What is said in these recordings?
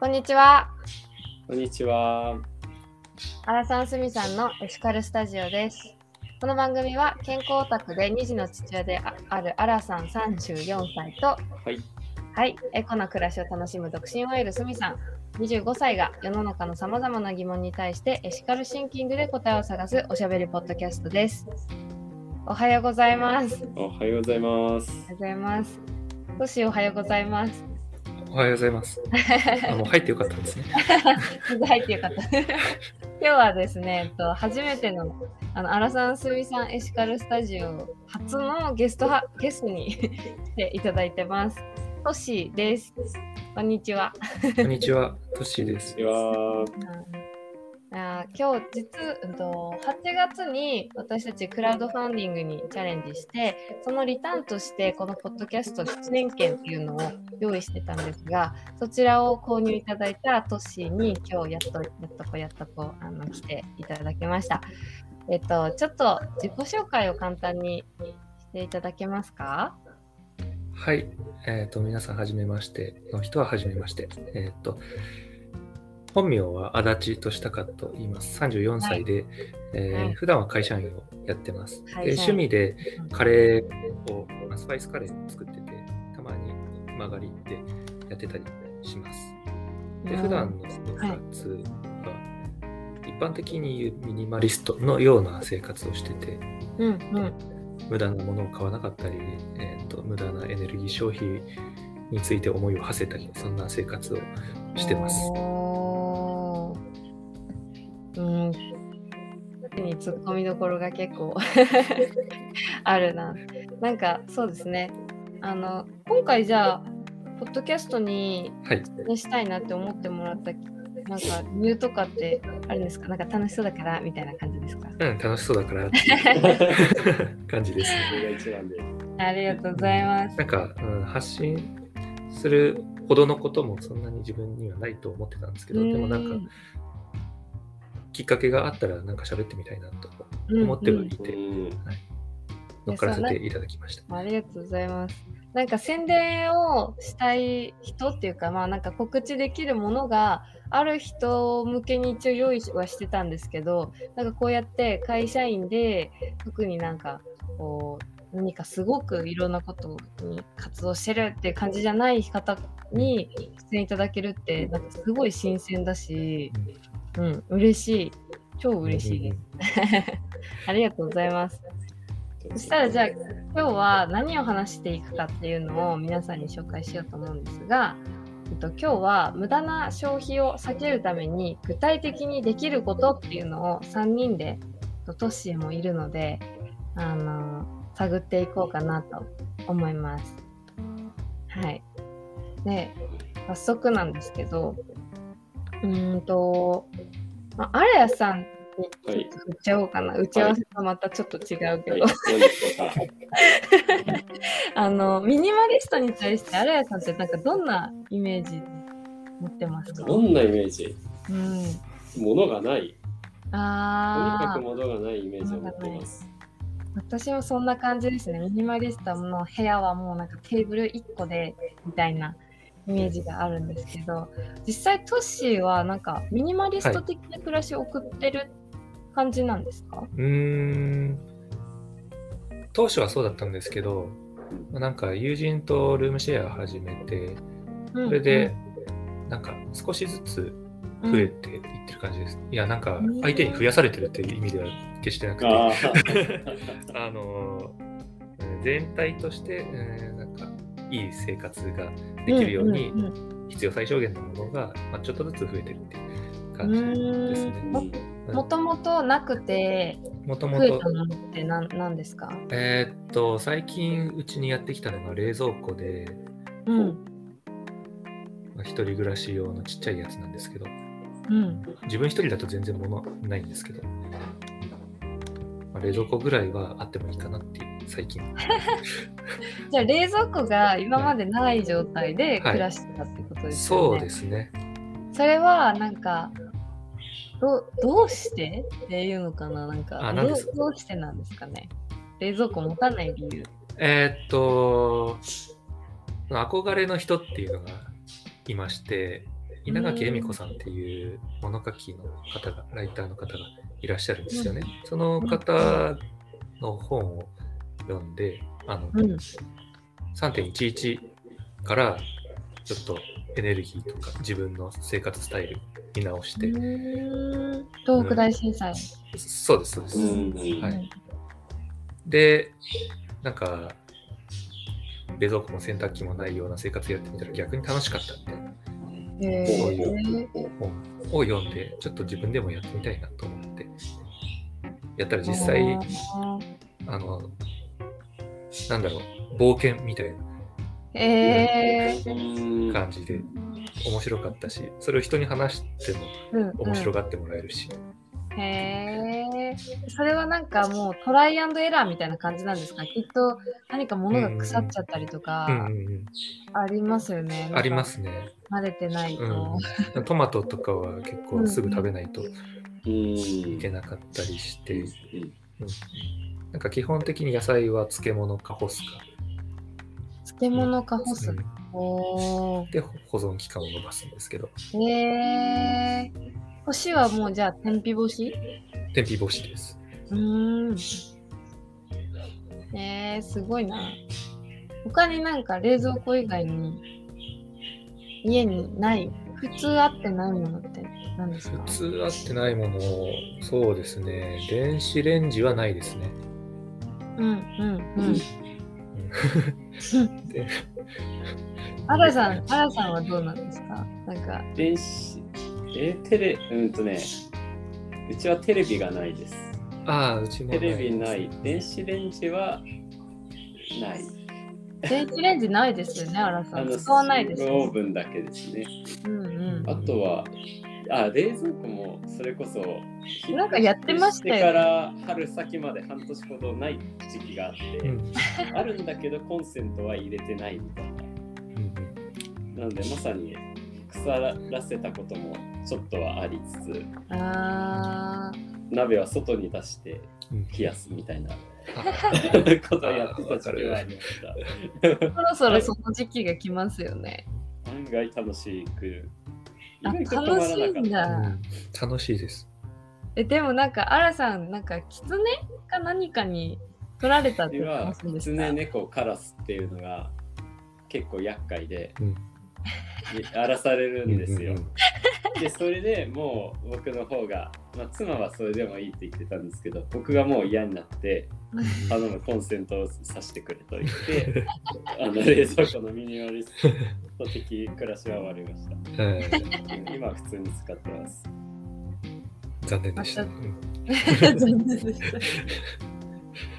こんにちは。こんにちは。アラさんすみさんのエシカルスタジオです。この番組は健康オタクで2児の父親でああるアラさん34歳と、はい。はい、エコな暮らしを楽しむ独身 OL すみさん25歳が世の中のさまざまな疑問に対してエシカルシンキングで答えを探すおしゃべりポッドキャストです。おはようございます。おはようございます。おはようございます。トシおはようございます。おはようございます。あ、もう入ってよかったんですね。水 入ってよかった。今日はですね、えっと、初めての、あの、アラサンスミさんエシカルスタジオ初のゲストは、ゲストに 来ていただいてます。トシです。こんにちは。こんにちは、トッシーです。では、あ今日実、うんと、8月に私たちクラウドファンディングにチャレンジしてそのリターンとしてこのポッドキャスト出演権っていうのを用意してたんですがそちらを購入いただいたトッシーに今日やっとやっとこやっとこあの来ていただきました。えっとちょっと自己紹介を簡単にしていただけますか？はい。えっ、と、皆さん、はじめましての人ははじめまして。えっ、と、本名は足立俊孝と言います。34歳で、えーはい。普段は会社員をやってます。で趣味でカレーを、まあスパイスカレーを作ってて、たまに曲がりでやってたりします。で普段の生活は、一般的に言うミニマリストのような生活をしてて、うんうん。無駄なものを買わなかったり、えー、と無駄なエネルギー消費について思いを馳せたり、そんな生活をしてます。うん。に突っ込みどころが結構 あるな。なんかそうですね。あの今回じゃあポッドキャストにはい。出したいなって思ってもらったなんか理由とかってあるんですか？なんか楽しそうだからみたいな感じですか？うん、楽しそうだからって 感じですね。それが一番で。ありがとうございます。なんか、うん、発信するほどのこともそんなに自分にはないと思ってたんですけど、でもなんかきっかけがあったらなんか喋ってみたいなとうん思ってはいうんて、うん。乗っからせていただきました。ありがとうございます。なんか宣伝をしたい人っていうか、まあなんか告知できるものがある人向けに一応用意はしてたんですけど、なんかこうやって会社員で特になんかこう何かすごくいろんなことに活動してるっていう感じじゃない方に出演いただけるってなんかすごい新鮮だし、うん、嬉しい。超嬉しいです。ありがとうございます。そしたらじゃあ今日は何を話していくかっていうのを皆さんに紹介しようと思うんですが、えっと、今日は無駄な消費を避けるために具体的にできることっていうのを3人でとトッシーもいるのであの探っていこうかなと思います。はい。で早速なんですけどうーんと、まあ、アレヤさんにちょっと振っちゃおうかな、打ち合わせとまたちょっと違うけど、はい。あのミニマリストに対してアラヤさんってなんかどんなイメージ持ってますか？どんなイメージ？うん、物がない。とにかく物がないイメージを持っています。私もそんな感じですね。ミニマリストの部屋はもうなんかテーブル1個でみたいなイメージがあるんですけど実際トッシーはなんかミニマリスト的な暮らしを送ってる感じなんですか、うーん。当初はそうだったんですけど、まあなんか友人とルームシェアを始めて、うんそれで、なんか少しずつ増えていってる感じです。いや、なんか相手に増やされてるっていう意味では決してなくて、あ のー全体として、えーなんかいい生活ができるように、必要最小限のものが、まあ、ちょっとずつ増えてるっていう感じですね。ももともとなくてもともと。増えた、ものって何何ですか？えーっと、最近うちにやってきたのが冷蔵庫で、うん。まあ、一人暮らし用のちっちゃいやつなんですけど、うん。自分一人だと全然物ないんですけど、まあ、冷蔵庫ぐらいはあってもいいかなっていう、最近。じゃあ冷蔵庫が今までない状態で暮らしてたってことですよね。そうですね。それはなんかどどうして？っていうのかな？なんかどうしてなんですかね？冷蔵庫持たない理由。えーっと、憧れの人っていうのがいまして、稲垣恵美子さんっていう物書きの方が、ライターの方がいらっしゃるんですよね。その方の本を読んで、あの、うん。3.11からちょっとエネルギーとか自分の生活スタイル見直して、東北大震災。そうです、そうです。うん。はい。で、なんか、冷蔵庫も洗濯機もないような生活やってみたら逆に楽しかったみたいな。へそうー本を読んで、ちょっと自分でもやってみたいなと思って、やったら実際、ああの、なんだろう、冒険みたいーえ感じで面白かったし、それを人に話してもーうん面白がってもらえるし、うん、へえ。それはなんかもうトライアンドエラーみたいな感じなんですか？きっと何か物が腐っちゃったりとかうんうんうん、ありますよね。ありま。すね。慣れてないと。うん、トマトとかは結構すぐ食べないとうんいけなかったりして、うんうんなんか基本的に野菜は漬物か干すか、漬物か干すう。んおーで保存期間を延ばすんですけど、へえ。干しはもうじゃあ天日干し？天日干しです。うーん。えー、すごいな。他になんか冷蔵庫以外に家にない、普通あってないものって？何ですか？普通あってないもの、そうですね、電子レンジはないですね。うんうんうん。で アラさん、アラさんはどうなんですか？なんか、電子、え、テレ、うんとね、うちはテレビがないです。ああ、うちもテレビなないい。電子レンジはない。電子レンジないですよね、アラさん。使わないですよ、オーブンだけですね。うんうん。あとは、あ、冷蔵庫もそれこそ、なんかやってましたよから春先まで半年ほどない時期があって、うんあるんだけどコンセントは入れてないみたいな。うんなのでまさに腐らせたこともちょっとはありつつ、あ鍋は外に出してうん冷やすみたいなあ ことをやってた時期がありました。ーそろそろその時期が来ますよね。案外楽しく。あ意楽しいんだ。うん。楽しいです。え、でもなんか、アラさん、なんか、キツネか何かに取られたってで言ってまは、せんでしたキツネ、猫、カラスっていうのが結構厄介で、うん荒らされるんですよで、それでもう僕の方が、まあ、妻はそれでもいいって言ってたんですけど、僕がもう嫌になって、頼むコンセントを挿してくれと言って、あの冷蔵庫のミニマリスト的暮らしは終わりました。うんうん今は普通に使ってます。残念でしたね。残念でした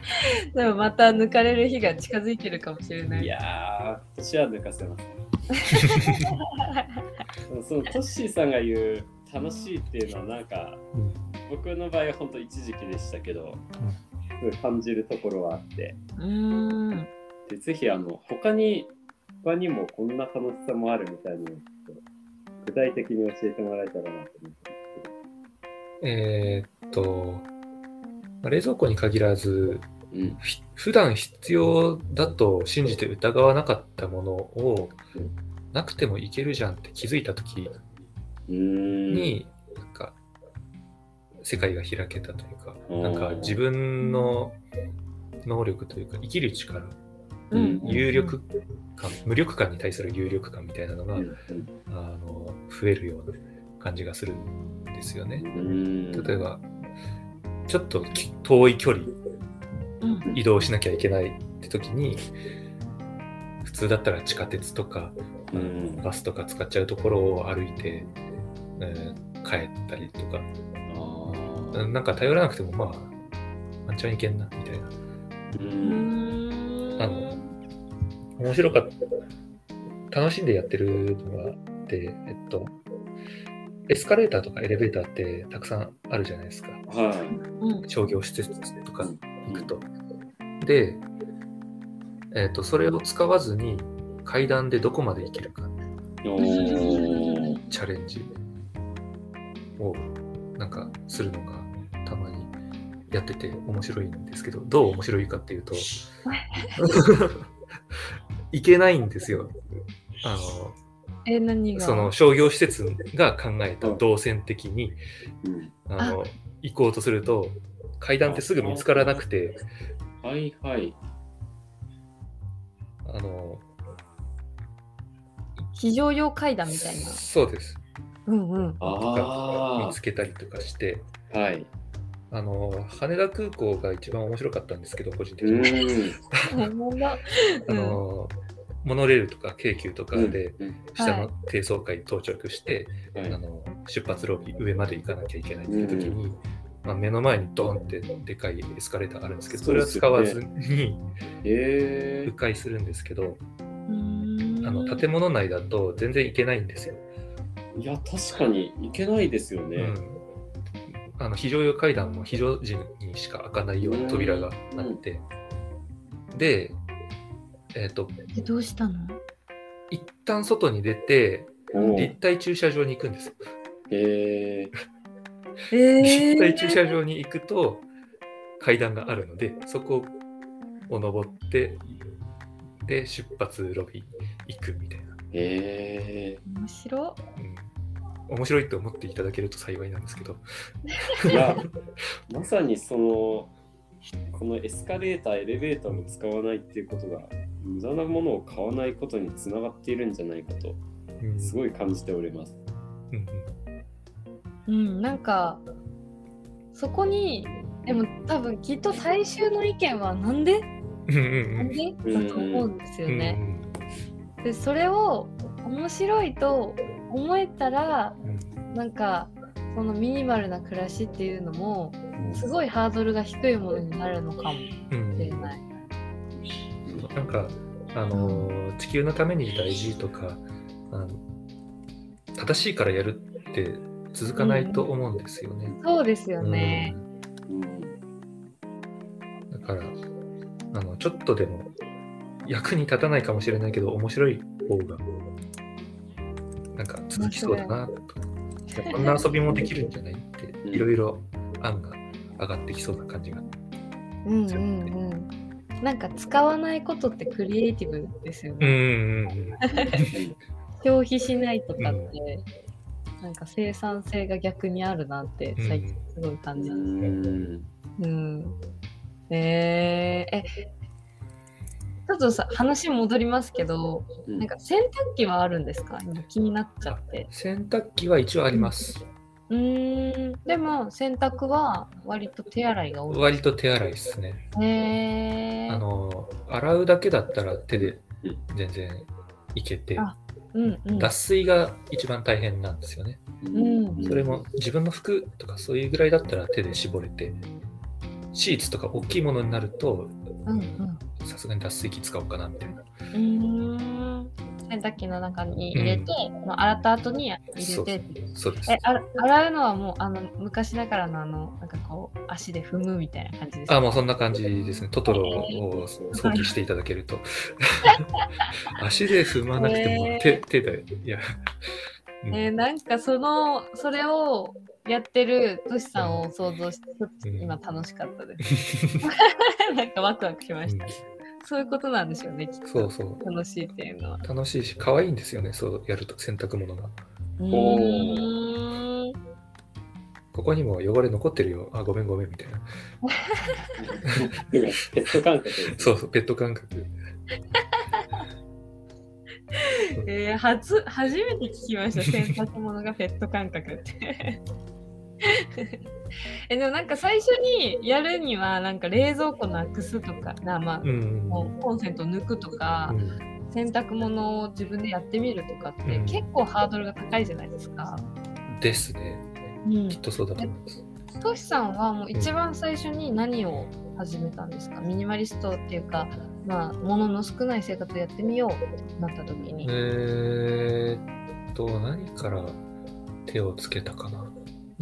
でもまた抜かれる日が近づいてるかもしれない。いやー、年は抜かせます。そのそのトッシーさんが言う楽しいっていうのはなんかうん僕の場合は本当一時期でしたけど、すごい感じるところはあってうーん。でぜひあの他に他にもこんな楽しさもあるみたいなのをちょっと具体的に教えてもらえたらなと思ってえーっと、まあ冷蔵庫に限らず、うん。ひ普段必要だと信じて疑わなかったものをうん。なくてもいけるじゃんって気づいた時に、なんか世界が開けたというか、うんなんか自分の能力というか生きる力、うん。有力感、無力感に対する有力感みたいなのが、うん。あの増えるような感じがするんですよね。うん。例えば、ちょっとき遠い距離うん移動しなきゃいけないって時に、普通だったら地下鉄とか、うんバスとか使っちゃうところを歩いて、えー帰ったりとか、あーなんか頼らなくてもまあ、ワンチャンいけんな、みたいな。ううんんあの面白かった。楽しんでやってるのがあって、えっと、エスカレーターとかエレベーターってたくさんあるじゃないですか。はいうん商業施設とか行くと。で、えっと、それを使わずに階段でどこまで行けるかチャレンジをなんかするのがたまにやってて面白いんですけど、どう面白いかっていうと、いけないんですよ。あの、え、何が？その商業施設が考えた動線的に、うんあの行こうとすると階段ってすぐ見つからなくてはいはい。あの非常用階段みたいな。そうですうんうん。あ見つけたりとかしてあ。はい。あの羽田空港が一番面白かったんですけど個人的うに、あのモノレールとか京急とかでうん下の低層階に到着して、はい。あの出発ロビー上まで行かなきゃいけないっていう時に、まあ、目の前にドンってでかいエスカレーターあるんですけどそれは使わずにえ迂回するんですけど、うーん。あの建物内だと全然行けないんですよ。ー、いや、確かにいけないですよね。うん、あの非常用階段も非常時にしか開かないような扉があって、で、えっ、と、えどうしたの？一旦外に出て、お立体駐車場に行くんです。よ。えー、え立体駐車場に行くと階段があるので、そこを登って、で、出発ロビー行くみたいな。え面白。うん、面白いと思っていただけると幸いなんですけど。ー、いや、まさにその、このエスカレーター、エレベーターも使わないっていうことが、無駄なものを買わないことにつながっているんじゃないかと、うん。すごい感じております。うんうん。なんかそこにでも多分きっと最終の意見はなんで？なんで？だと思うんですようんね。でそれを面白いと思えたらうん。なんかそのミニマルな暮らしっていうのもうんすごいハードルが低いものになるのかもうんしれない。なんか、あのー地球のために大事とかあの正しいからやるって続かないと思うんですよね。そうですよね。うんうんだからあのちょっとでも役に立たないかもしれないけど面白い方がなんか続きそうだなとこんな遊びもできるんじゃないってうんいろいろ案が上がってきそうな感じが。うんうんうん。なんか使わないことってクリエイティブですようんうね。んうん消費しないとかって、なんか生産性が逆にあるなって最近すごい感じうます。んうん。えー、え、ちょっとさ、話戻りますけど、うんなんか洗濯機はあるんですか？今気になっちゃって。洗濯機は一応あります。うーん。でも洗濯は割と手洗いが多い。割と手洗いですね。へー。あの洗うだけだったら手でうん全然いけて、あうんうん。脱水が一番大変なんですよね。うんそれも自分の服とかそういうぐらいだったら手で絞れて、シーツとか大きいものになると。さすがに脱水機使おうかなみたいな。うーん洗濯機の中に入れて、まあ洗った後に入れてそうですえ。洗うのはもうあの昔ながらのあのなんかこう足で踏むみたいな感じですか？あ、もうそんな感じですね。トトロを想起していただけると。足で踏まなくてもへー手、手で、いや。うんえーなんかそのそれをやってるトシさんを想像してちょっと今楽しかったです。なんかワクワクしました。そういうことなんでしょうねきっとそうそう。楽しいっていうのは。楽しいし、可愛いんですよね、そうやると、洗濯物が。うーんここにも汚れ残ってるよ。あ、ごめんごめんみたいな。ペット感覚そうそう、ペット感覚。えー、初初めて聞きました洗濯物がペット感覚って えでもなんか最初にやるにはなんか冷蔵庫なくすとかなまあ、うん。もうコンセント抜くとか、うん洗濯物を自分でやってみるとかって、うん結構ハードルが高いじゃないですか。ですね。うんきっとそうだと思います。トシさんはもう一番最初に何を始めたんですか、ミニマリストっていうか、まあ、物の少ない生活をやってみようってなった時に。えーっと、何から手をつけたかな？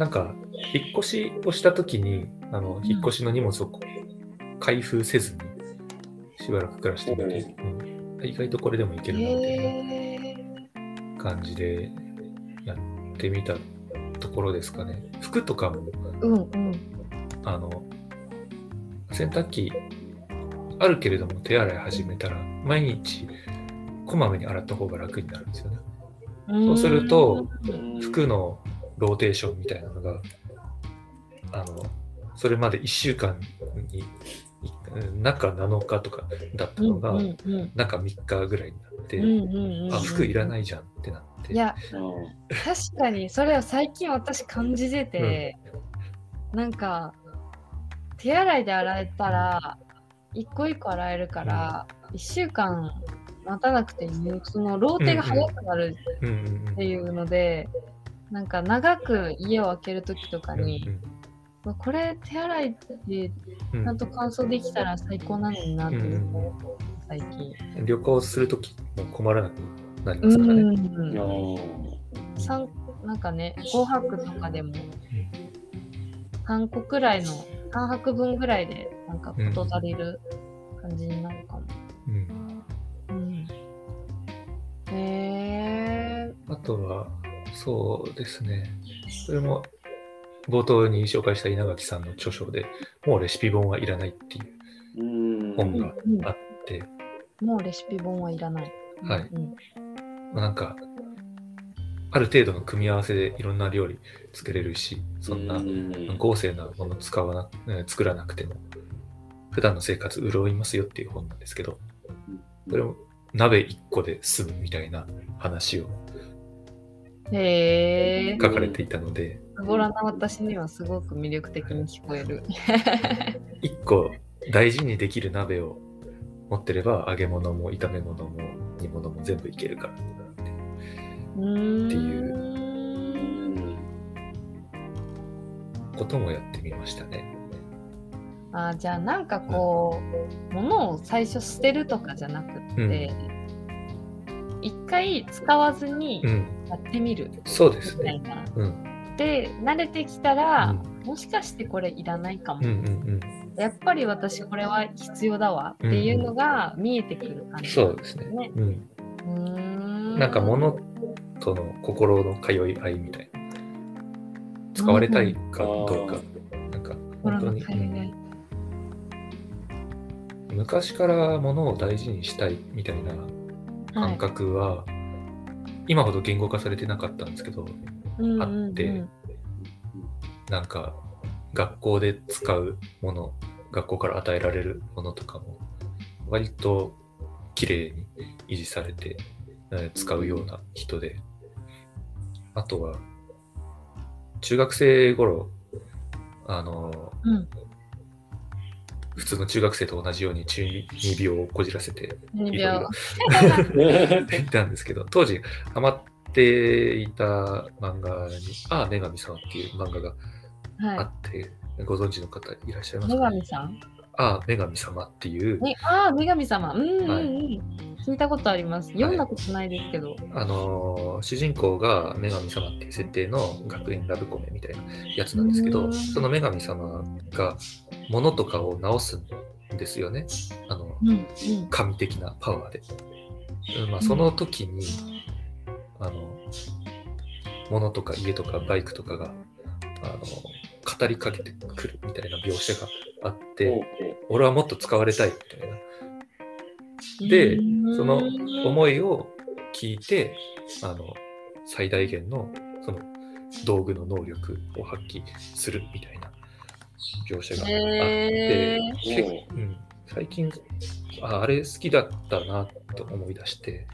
なんか、引っ越しをしたときに、あの、引っ越しの荷物を開封せずに、しばらく暮らしてみて、うん意外とこれでもいけるな、みたいな感じでやってみたところですかね。服とかも、うんうん。あの、洗濯機あるけれども手洗い始めたら、毎日こまめに洗った方が楽になるんですよね。そうするとうん服のローテーションみたいなのが、あの、それまで1週間に、い中7日とかだったのが、うんうん中3日ぐらいになって、うんうんうんうん。あ、服いらないじゃんってなって。いやうん。確かにそれを最近私感じてて、なんか手洗いで洗えたら一個一個洗えるから、1週間待たなくていいそのローテが早くなるうんうん。っていうので、なんか長く家を開ける時とかうんに、まあこれ手洗いでうんちゃんと乾燥できたら最高なのになって思う最近。うん旅行するときも困らなくなりまうすからね。んうん。三なんかね5泊とかでも3個くらいの3泊分ぐらいでなんか事足りる感じになるかも。うん。うん、へえあとは、そうですね。それも冒頭に紹介した稲垣さんの著書でもうレシピ本はいらないっていううん。本がうんあって、もうレシピ本はいらない。はい。うんまあ、なんか、ある程度の組み合わせでいろんな料理作れるし、そんなうん。豪勢なもの使わな、えー作らなくても、普段の生活潤いますよっていう本なんですけど、それも鍋1個で済むみたいな話をへえ書かれていたので、ご覧の私にはすごく魅力的に聞こえる。1個大事にできる鍋を持ってれば、揚げ物も炒め物も煮物も全部いけるからっていううんこともやってみましたね。あじゃあなんかこう、物を最初捨てるとかじゃなくって、一回使わずにうん、やってみるそうですね。みたいな。うん、で慣れてきたら、うんもしかしてこれいらないかも、うん、うん、やっぱり私これは必要だわっていうのが見えてくる感うん。じ、そうですね。ねうん。うーんなんか物との心の通い合いみたいな。使われたいかどうか。なんか本当に、昔から物を大事にしたいみたいな感覚は、今ほど言語化されてなかったんですけど、あうんってなんか学校で使うもの、学校から与えられるものとかも、割と綺麗に維持されて、えー使うような人で、あとは、中学生頃、あの、うん普通の中学生と同じように中二病をこじらせて2いろい秒ろいたんですけど、当時ハマっていた漫画に、ああ、女神様っていう漫画があはって、ご存知の方いらっしゃいい女ますか、神さん？ああ、女神様っていう、ね、ああ女神様。うんうんうん、はい。聞いたことあります。読んだことないですけど、あのー主人公が女神様っていう設定の学園ラブコメみたいなやつなんですけど、うん。その女神様が物とかを直すんですよね。あの、うんうん神的なパワーで。うんまあ、その時に、あの、物とか家とかバイクとかが、あの、語りかけてくるみたいな描写があって、俺はもっと使われたいみたいな。でその思いを聞いて、あの、最大限の、その、道具の能力を発揮するみたいな描写があって、うん、最近あ、あれ好きだったなと思い出して、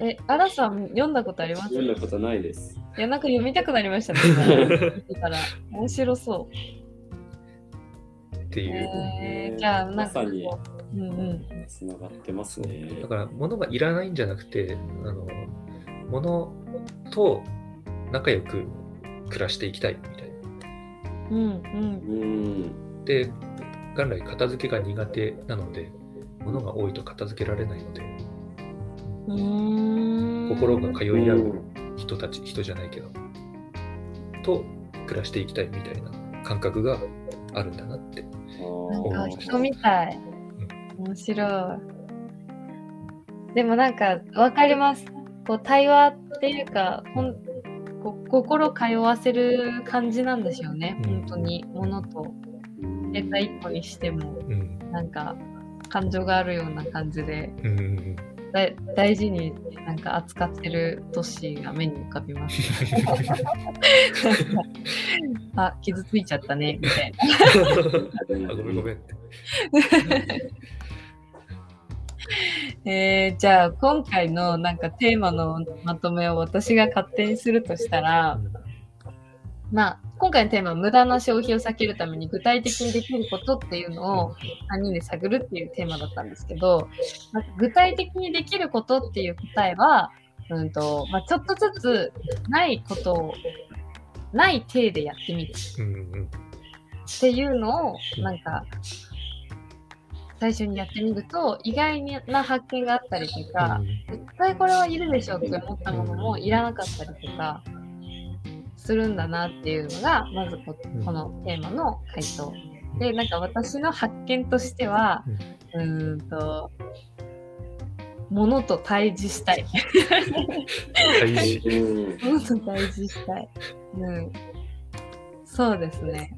うんえ、アラさん読んだことあります？読んだことないです。いや、なんか読みたくなりましたね。今 見てたら面白そう。っていう。えー、じゃあ、なんかこまさにう、うんうん。つながってますねだ。から物がいらないんじゃなくてあの物と仲良く暮らしていきたいみたいな。うんうん。うん。で元来片付けが苦手なので物が多いと片付けられないので心が通い合うう人たち人じゃないけどと暮らしていきたいみたいな感覚があるんだなってなんか人みたい。面白い。でもなんかわかります。こう対話っていうか、ほん心通わせる感じなんでしょうね。うん本当に物とデータ一個にしてもうんなんか感情があるような感じで。うん大事になんか扱ってる都市が目に浮かびます。あ傷ついちゃったねみたいな。あごめんごめんって。えー、じゃあ今回のなんかテーマのまとめを私が勝手にするとしたら、まあ今回のテーマは無駄な消費を避けるために具体的にできることっていうのを3人で探るっていうテーマだったんですけど、まあ具体的にできることっていう答えは、うんとまあ、ちょっとずつないことをない体でやってみる。っていうのをなんか最初にやってみると意外な発見があったりとか、絶対これはいるでしょって思ったものもいらなかったりとかするんだなっていうのがまずここのテーマの回答。でなんか私の発見としてはうーんと物と対峙したい。物と対峙したい。うん。そうですね。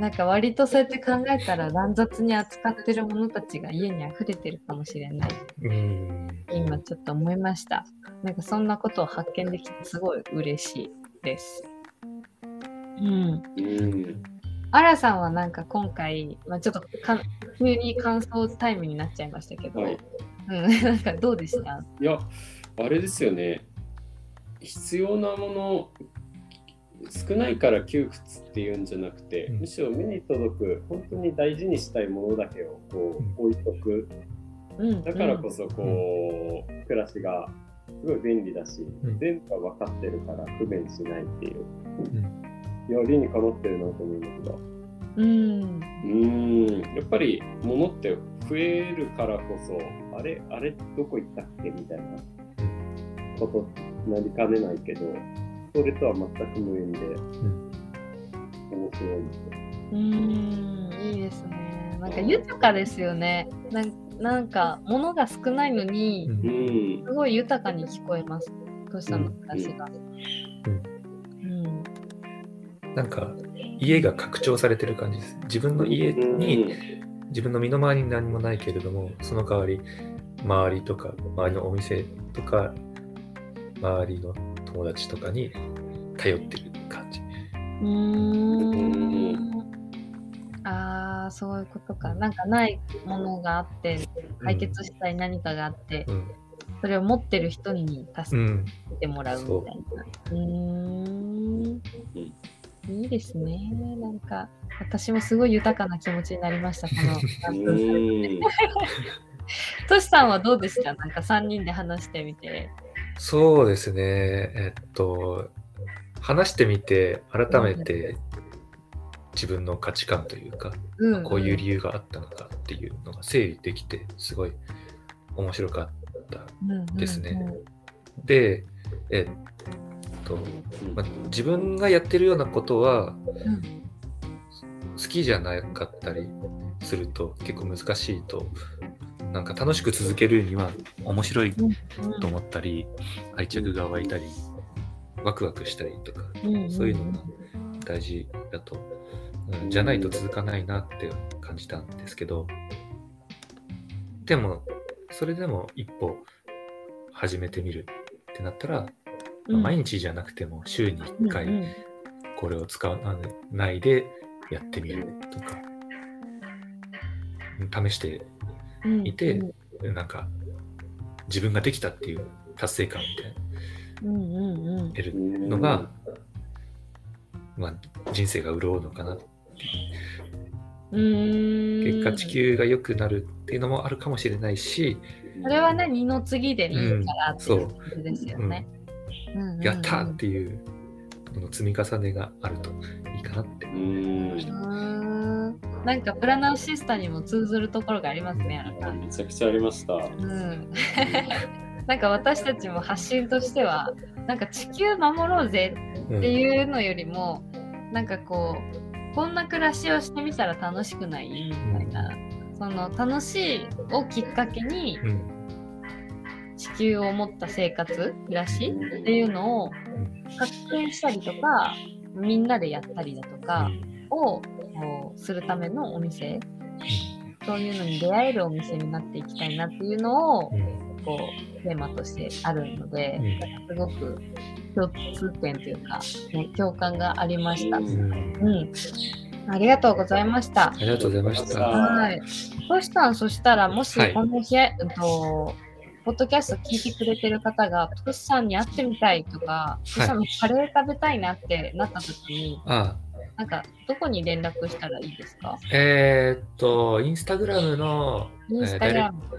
なんか割とそうやって考えたら乱雑に扱ってるものたちが家に溢れてるかもしれない。うん。今ちょっと思いました。なんかそんなことを発見できてすごい嬉しいです。うん。うんアラさんはなんか今回、まあ、ちょっとか急に感想タイムになっちゃいましたけど、はいうん、なんかどうでした？いや、あれですよね。必要なもの、少ないから窮屈っていうんじゃなくて、うん。むしろ目に届く、本当に大事にしたいものだけをこう置いとく。うん、だからこそ、こう、暮らしがすごい便利だし、うん。全部が分かってるから不便しないっていう。ん。いや、理にかなってるなと思いますが。うん、うーん、やっぱり物って増えるからこそ、あれ、あれどこ行ったっけみたいなことになりかねないけど、それとは全く無縁で、面白いですよ。うん、いいですね。なんか豊かですよね。なんなんか物が少ないのに、うん、すごい豊かに聞こえます。トシさんの暮らしが。うん、なんか家が拡張されてる感じです。自分の家に、自分の身の回りに何もないけれども、その代わり周りとか、周りのお店とか、周りの友達とかに頼ってる感じ。うーん。ああ、そういうことか。なんかないものがあって、解決したい何かがあって、うん。それを持ってる人に助うん。けてもらうみたいな。うーん。いいですね。なんか、私もすごい豊かな気持ちになりました、このう。ん。トシさんはどうでした？なんか3人で話してみて。そうですね。えっと、話してみて、改めて自分の価値観というか、うん、こういう理由があったのかっていうのが整理できて、すごい面白かった。由ですね。で、えっと、まあ、自分がやってるようなことはうん好きじゃなかったりすると結構難しいとなんか楽しく続けるには面白いと思ったり愛着が湧いたりワクワクしたりとかそういうのが大事だと、うん、じゃないと続かないなって感じたんですけどでもそれでも一歩始めてみるってなったら、まあ毎日じゃなくても週に1回これを使わないでやってみるとか試していて、なんか自分ができたっていう達成感みたいな。得るのが、まあ、人生が潤うのかな結果地球が良くなるっていうのもあるかもしれないしそれはね二の次でいいからっていう感じですよね。やったーっていうこの積み重ねがあるといいかなって思いました。なんかプラナウシスタにも通ずるところがありますね。めちゃくちゃありました。うん、なんか私たちも発信としてはなんか地球守ろうぜっていうのよりも、うん、なんかこうこんな暮らしをしてみたら楽しくないみたいな、うん、その楽しいをきっかけに、うん、地球を持った生活暮らしっていうのを発見したりとかみんなでやったりだとかをするためのお店、そういうのに出会えるお店になっていきたいなっていうのをこうテーマとしてあるので、うんすごく共通点というか、ね、共感がありました。ううんうん。ありがとうございましたあ。りがとうございました。はい。そしたら、そしたら、もしはいこの日、うんと、ポッドキャスト聞いてくれてる方が、トシさんに会ってみたいとか、トシさんのカレー食べたいなってなった時に、あなんか、どこに連絡したらいいですか？えーっと、インスタグラムの。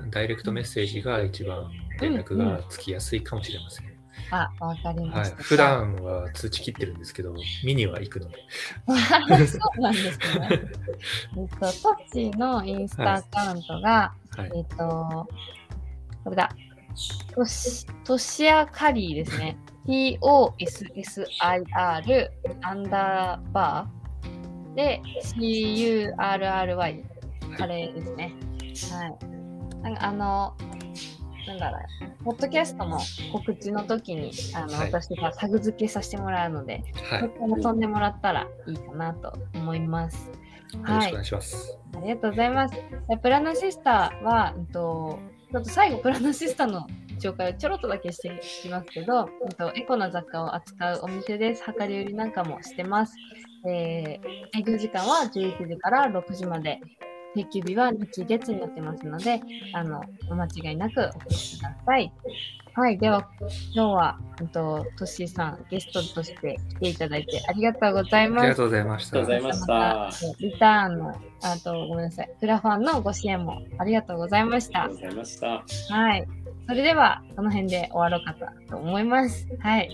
ダイレクトメッセージが一番連絡がつきやすいかもしれません。あ、わかりはいまし、た。普段は通知切ってるんですけど、見には行くので。そうなんですね。えっと、トッチーのインスタアカウントが、はい。えっと、これだ。トシトシアカリーですね。T-O-S-S-I-R アンダーバーで C-U-R-R-Y カレーですね。はい。なんかあの、なんだろう、ポッドキャストの告知の時にあの、はい私がタグ付けさせてもらうので、はい。そよこも飛んでもらったらいいかなと思います。はいろしくお願いします。ありがとうございます。えプラナシスタは、うんと、ちょっと最後、プラナシスタの紹介をちょろっとだけしていきますけど、うんと、エコな雑貨を扱うお店です。量り売りなんかもしてます。えー営業時間は11時から6時まで。定休日は日月になってますので、あの、お間違いなくお越しください。はい、では、今日は、うんと、トッシーさん、ゲストとして来ていただいてありがとうございますありが。とうございました。ありがとうございましたリターンの、あと、ごめんなさい、クラファンのご支援もありがとうございましたありがとう。ございました。はい。それでは、この辺で終わろうかと思います。はい。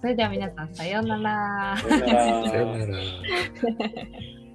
それでは皆さん、さようなら。さよならさよなら。